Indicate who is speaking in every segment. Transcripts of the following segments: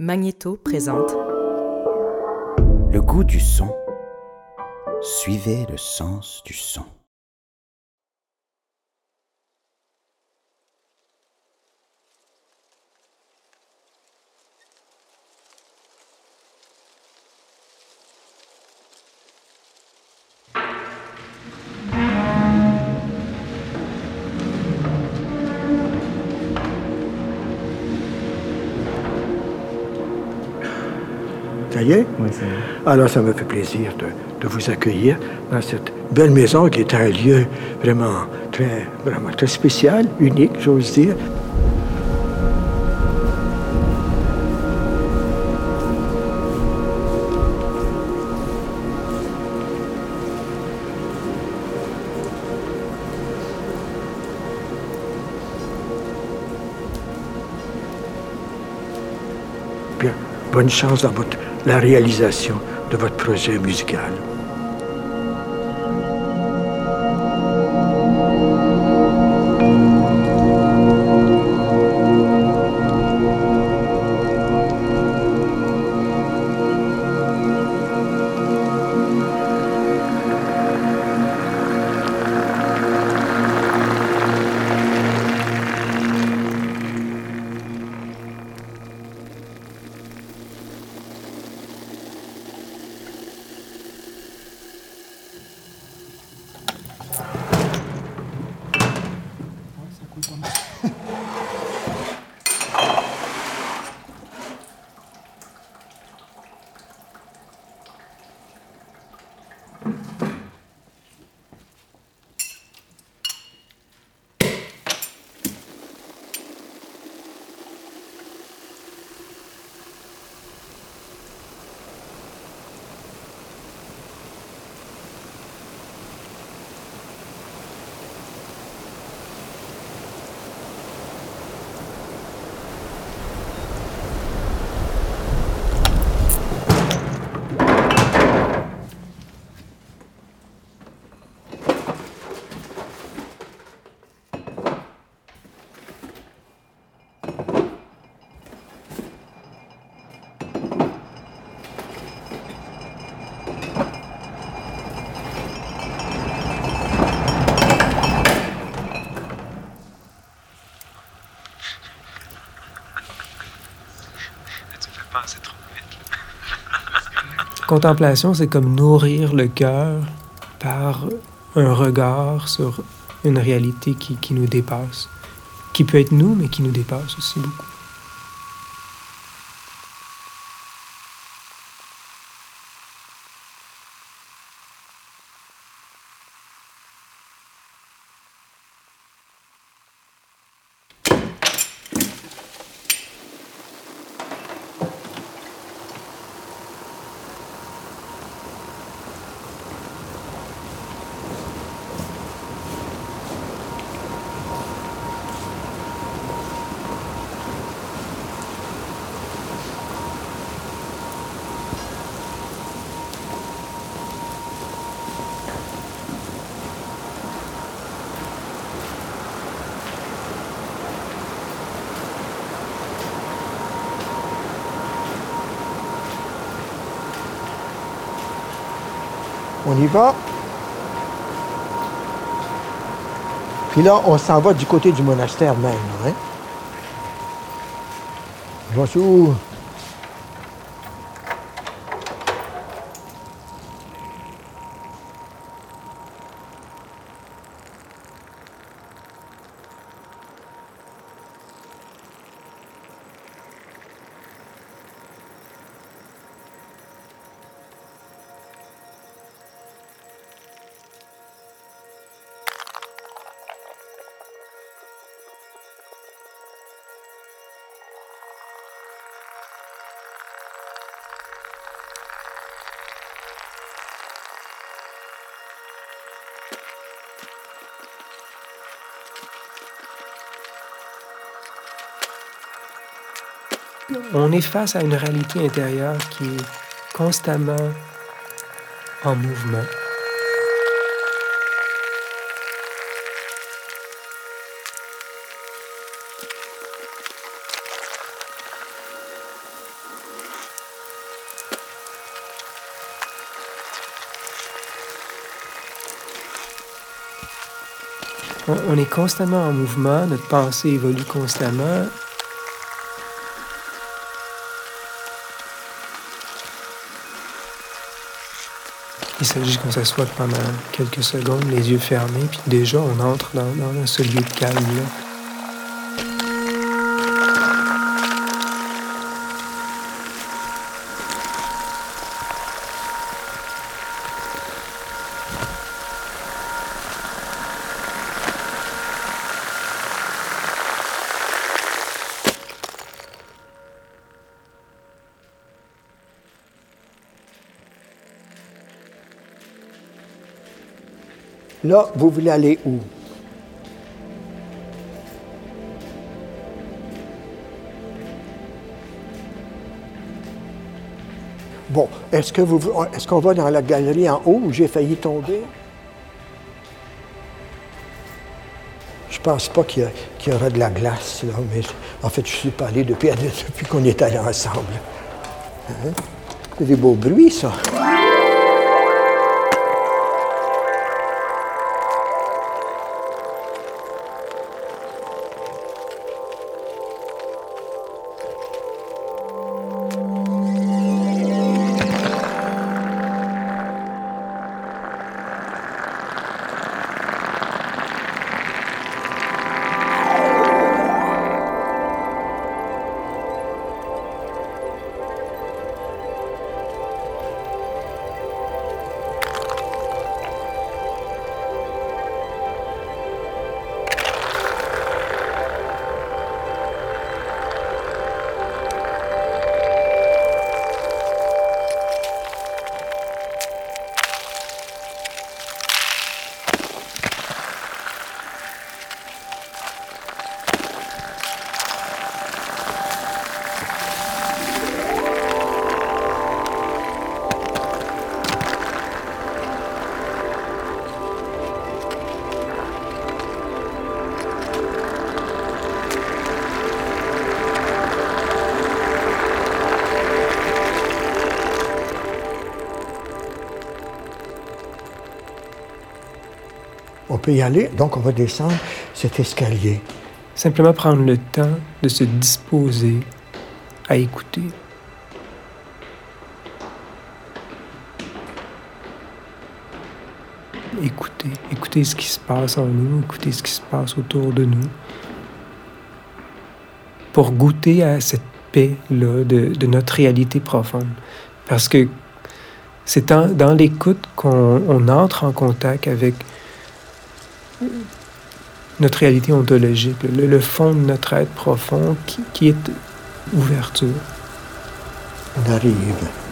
Speaker 1: Magnéto présente
Speaker 2: Le goût du son. Suivez le sens du son.
Speaker 3: Alors, ça me fait plaisir de, vous accueillir dans cette belle maison qui est un lieu vraiment très, vraiment très spécial, unique, j'ose dire. Bonne chance dans votre, la réalisation de votre projet musical.
Speaker 4: Contemplation, c'est comme nourrir le cœur par un regard sur une réalité qui, qui nous dépasse, qui peut être nous, mais qui nous dépasse aussi beaucoup.
Speaker 3: On y va. Puis là, on s'en va du côté du monastère même. Hein? Bonjour. on est face à une réalité intérieure qui est constamment en mouvement.
Speaker 4: on, est constamment en mouvement, notre pensée évolue constamment, Il s'agit qu'on s'assoie pendant quelques secondes, les yeux fermés, puis déjà on entre dans, dans ce lieu de calme-là.
Speaker 3: Là, vous voulez aller où? Bon, est-ce que vous, est-ce qu'on va dans la galerie en haut où j'ai failli tomber? Je pense pas qu'il y, aura de la glace, là, mais en fait, je suis pas allé depuis, qu'on est allés ensemble. Hein? C'est des beaux bruits, ça. Peut y aller, donc on va descendre cet escalier.
Speaker 4: Simplement prendre le temps de se disposer à écouter. Écouter, écouter ce qui se passe en nous, écouter ce qui se passe autour de nous, pour goûter à cette paix-là de, notre réalité profonde. Parce que c'est dans, l'écoute qu'on entre en contact avec notre réalité ontologique, le, fond de notre être profond qui, qui est ouverture.
Speaker 3: On arrive.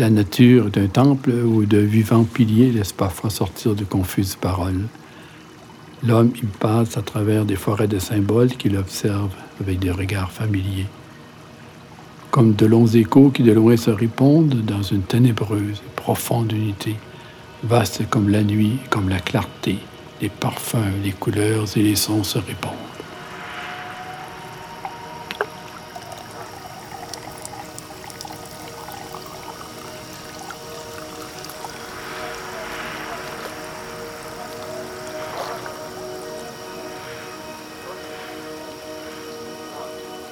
Speaker 1: La nature d'un temple ou de vivants piliers laisse parfois sortir de confuses paroles. L'homme y passe à travers des forêts de symboles qu'il observe avec des regards familiers. Comme de longs échos qui de loin se répondent dans une ténébreuse, profonde unité, vaste comme la nuit, comme la clarté, les parfums, les couleurs et les sons se répondent.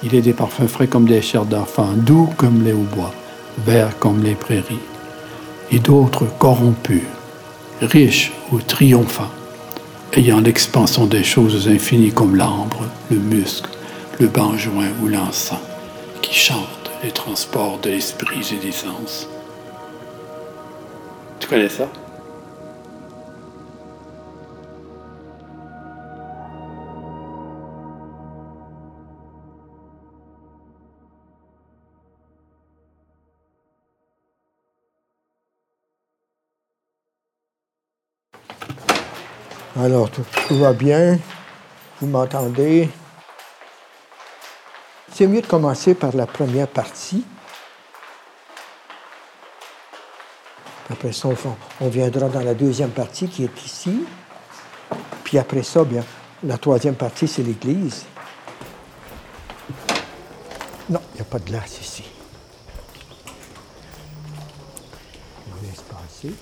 Speaker 1: Il est des parfums frais comme des chairs d'enfants, doux comme les hauts-bois, verts comme les prairies, et d'autres corrompus, riches ou triomphants, ayant l'expansion des choses infinies comme l'ambre, le muscle, le benjoin ou l'encens, qui chantent les transports de l'esprit et des sens. Tu connais ça?
Speaker 3: Alors, tout, va bien? Vous m'entendez? C'est mieux de commencer par la première partie. Après ça, on viendra dans la deuxième partie qui est ici. Puis après ça, bien, la troisième partie, c'est l'Église. Non, il n'y a pas de glace ici. Je laisse passer.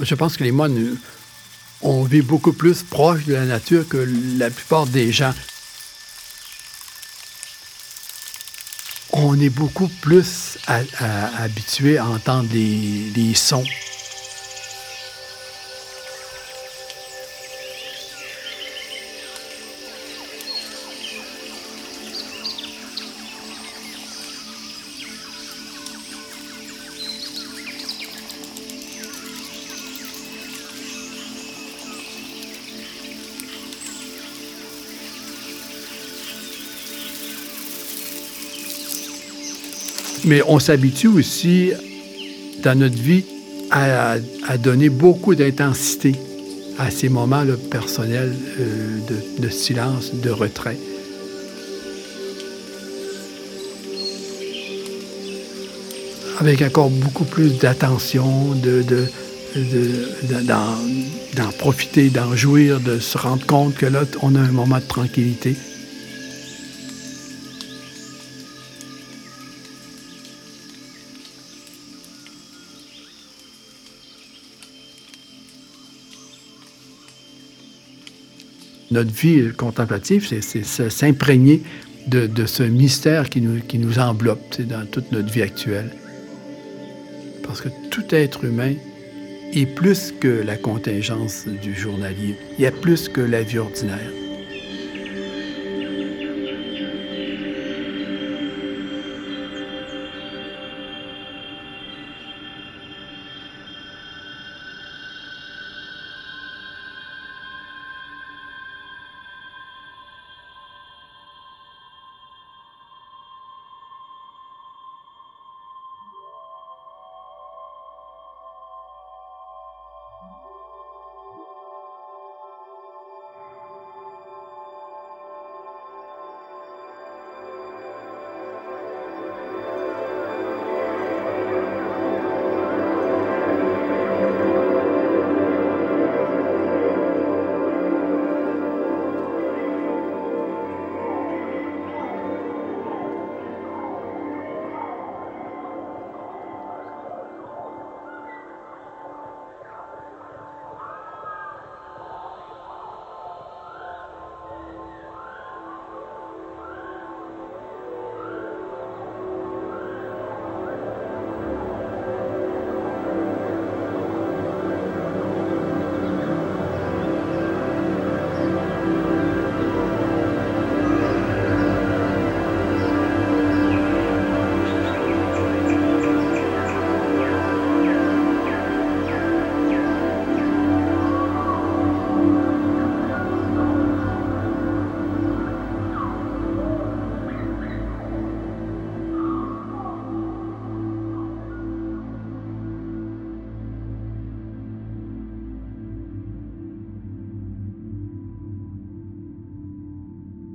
Speaker 1: Je pense que les moines, on vit beaucoup plus proche de la nature que la plupart des gens. On est beaucoup plus habitué à entendre les sons Mais on s'habitue aussi dans notre vie à, donner beaucoup d'intensité à ces moments là, personnels euh, de, silence, de retrait. Avec encore beaucoup plus d'attention, de, d'en profiter, d'en jouir, de se rendre compte que là, on a un moment de tranquillité. Notre vie contemplative, c'est s'imprégner de, ce mystère qui nous, qui nous enveloppe dans toute notre vie actuelle. Parce que tout être humain est plus que la contingence du journalier. Il y a plus que la vie ordinaire.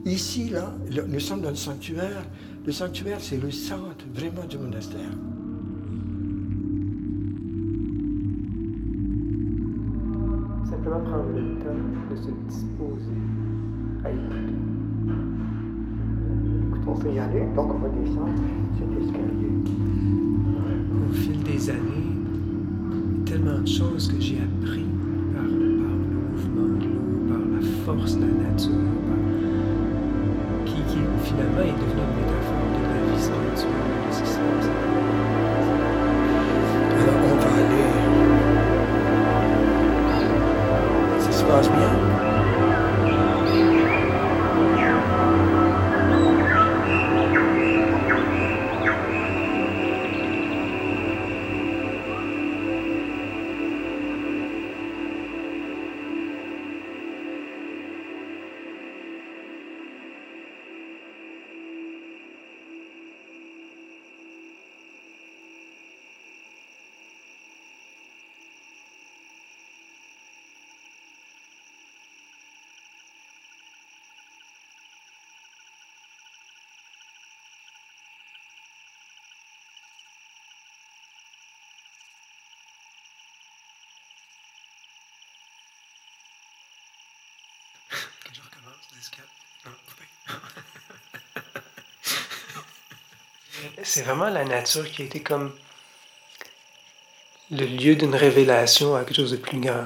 Speaker 3: Ici, là, le- nous sommes dans le sanctuaire. Le sanctuaire, c'est le centre vraiment du monastère.
Speaker 4: Simplement prendre le temps de se disposer à écouter.
Speaker 3: On peut y aller, donc on va descendre cet escalier.
Speaker 4: Au fil des années, tellement de choses que j'ai appris par, par le mouvement de l'eau, par la force de la nature, qui finalement C'est vraiment la nature qui a été comme le lieu d'une révélation à quelque chose de plus grand.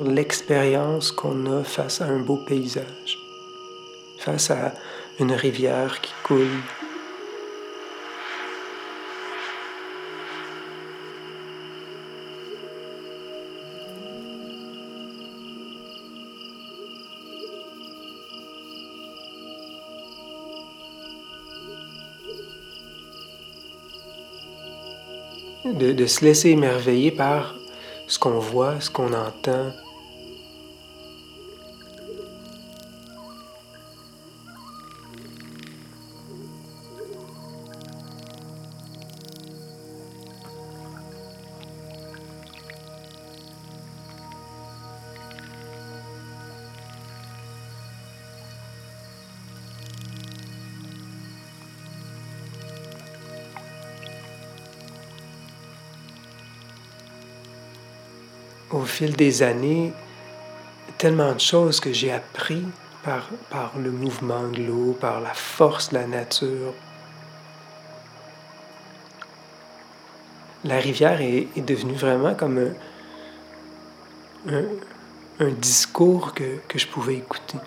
Speaker 4: L'expérience qu'on a face à un beau paysage, face à une rivière qui coule, de, se laisser émerveiller par ce qu'on voit, ce qu'on entend. Des années, tellement de choses que j'ai appris par, le mouvement de l'eau, par la force de la nature. La rivière est, devenue vraiment comme un, discours que je pouvais écouter.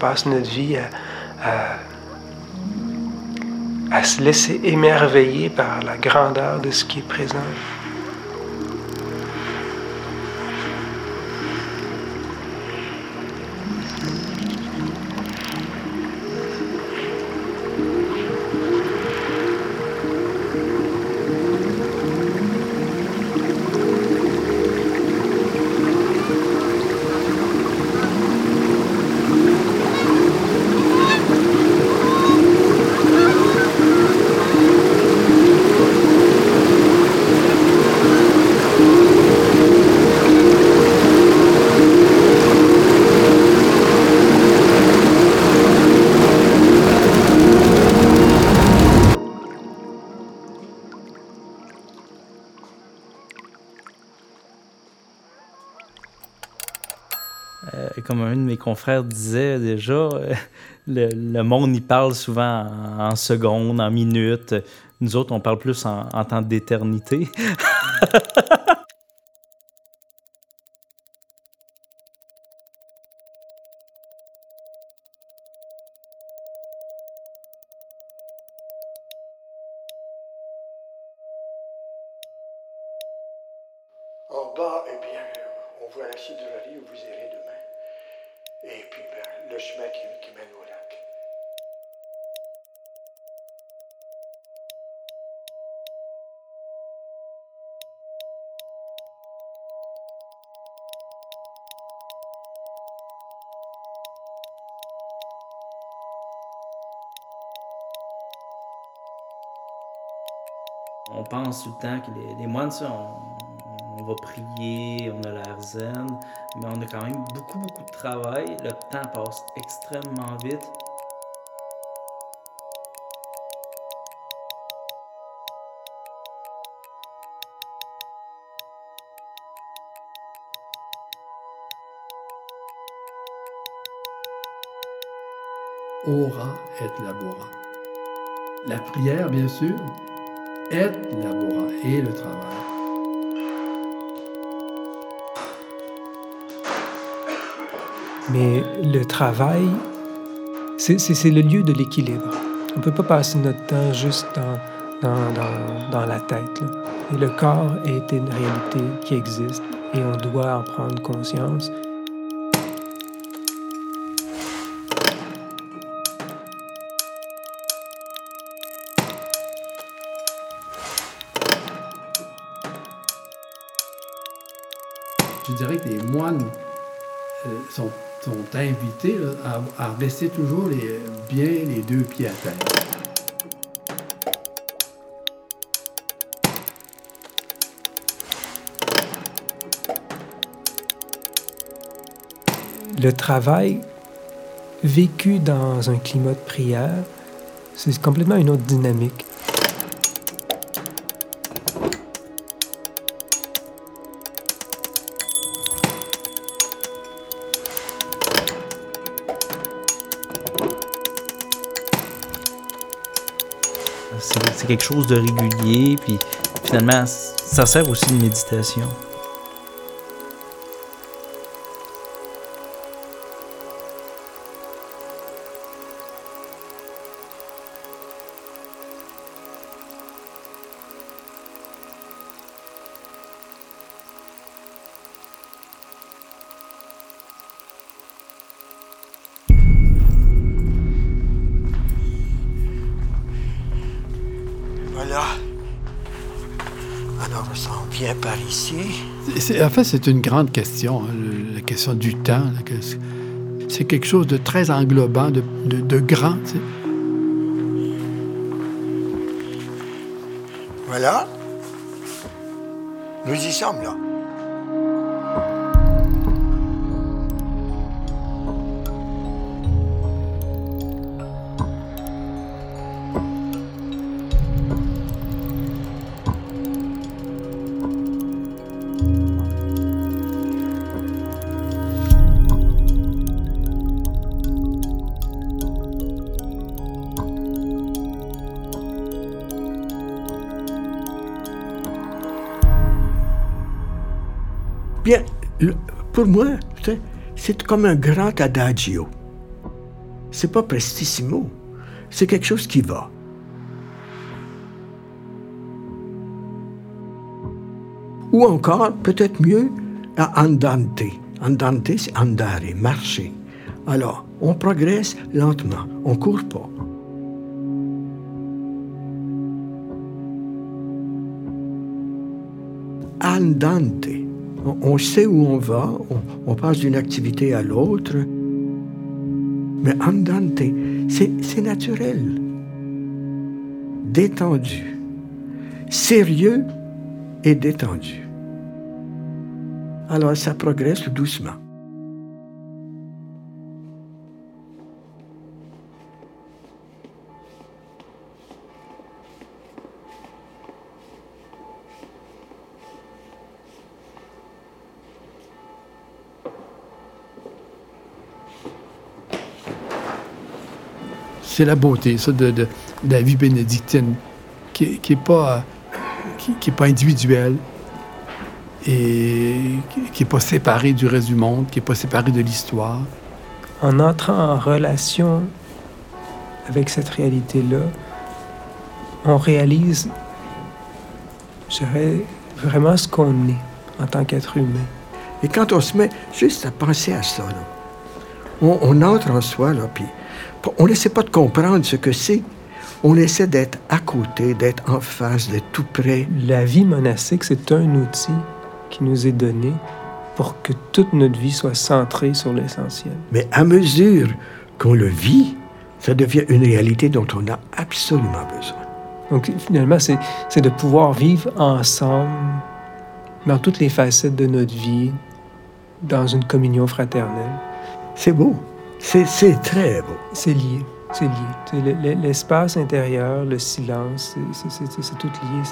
Speaker 4: Passe notre vie à, à, à se laisser émerveiller par la grandeur de ce qui est présent.
Speaker 5: Confrères disait déjà, euh, le, le monde y parle souvent en, en secondes, en minutes. Nous autres, on parle plus en temps d'éternité.
Speaker 3: On
Speaker 5: pense tout le temps que les, moines, on va prier, on a l'air zen, mais on a quand même beaucoup, beaucoup de travail. Le temps passe extrêmement vite.
Speaker 1: Ora et labora. La prière, bien sûr, et labora et le travail.
Speaker 4: Mais le travail, c'est le lieu de l'équilibre. On ne peut pas passer notre temps juste dans, dans, dans, la tête. Et le corps est une réalité qui existe et on doit en prendre conscience.
Speaker 1: Dirais que les moines euh, sont, sont invités à, à baisser toujours les, bien les deux pieds à terre.
Speaker 4: Le travail vécu dans un climat de prière, c'est complètement une autre dynamique.
Speaker 5: Quelque chose de régulier, puis finalement, ça sert aussi de méditation.
Speaker 3: Vient par ici?
Speaker 1: En fait, c'est une grande question, hein, la question du temps. c'est- C'est quelque chose de très englobant, de, de- de grand. tu sais.
Speaker 3: Voilà. Nous y sommes, là. Pour moi, c'est comme un grand adagio. C'est pas prestissimo. C'est quelque chose qui va. Ou encore, peut-être mieux, à andante. Andante, c'est andare, marcher. Alors, on progresse lentement, on court pas. Andante. On, sait où on va, on, passe d'une activité à l'autre. Mais andante, c'est naturel, détendu, sérieux et détendu. Alors ça progresse doucement.
Speaker 1: C'est la beauté, ça, de, de- de la vie bénédictine, qui n'est pas, qui, qui est pas individuelle et qui n'est pas séparée du reste du monde, qui n'est pas séparée de l'histoire.
Speaker 4: En entrant en relation avec cette réalité-là, on réalise, je dirais, vraiment ce qu'on est en tant qu'être humain.
Speaker 3: Et quand on se met juste à penser à ça, on, on, entre en soi, là, puis on n'essaie pas de comprendre ce que c'est. On essaie d'être à côté, d'être en face, d'être tout près.
Speaker 4: La vie monastique, c'est un outil qui nous est donné pour que toute notre vie soit centrée sur l'essentiel.
Speaker 3: Mais à mesure qu'on le vit, ça devient une réalité dont on a absolument besoin.
Speaker 4: Donc finalement, c'est de pouvoir vivre ensemble dans toutes les facettes de notre vie, dans une communion fraternelle.
Speaker 3: C'est beau. C'est très beau.
Speaker 4: C'est lié. C'est lié. L'espace intérieur, le silence, c'est tout lié.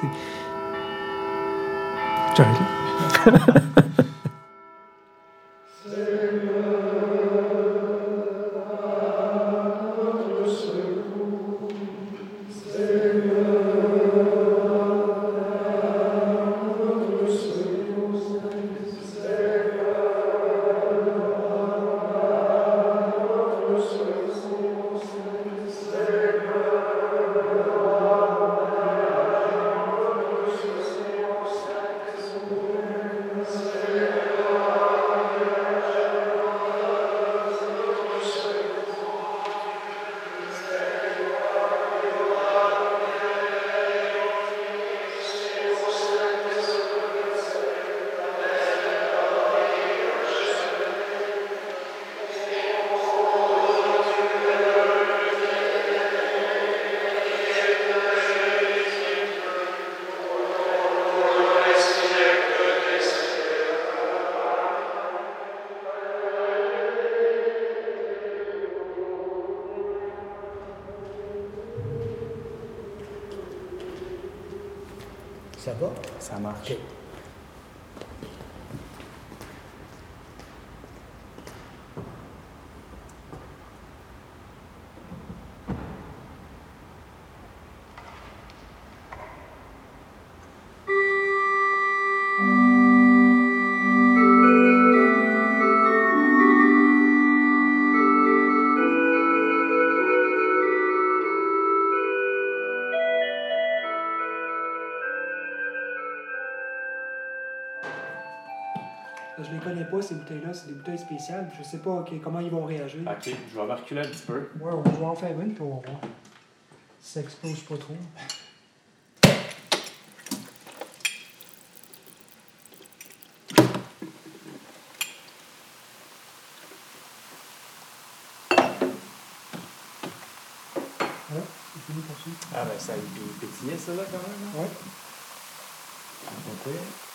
Speaker 4: J'arrête
Speaker 3: va?
Speaker 5: Ça
Speaker 4: ces bouteilles-là? C'est des bouteilles spéciales. Je sais pas comment ils vont réagir?
Speaker 5: Ok, je vais reculer un petit peu.
Speaker 4: Ouais, on va en faire une, puis on va voir. Ça explose pas trop. Ouais, c'est fini pour ça.
Speaker 5: Ah ben ça a pétillé ça là quand même.
Speaker 4: Ouais.
Speaker 5: Ok.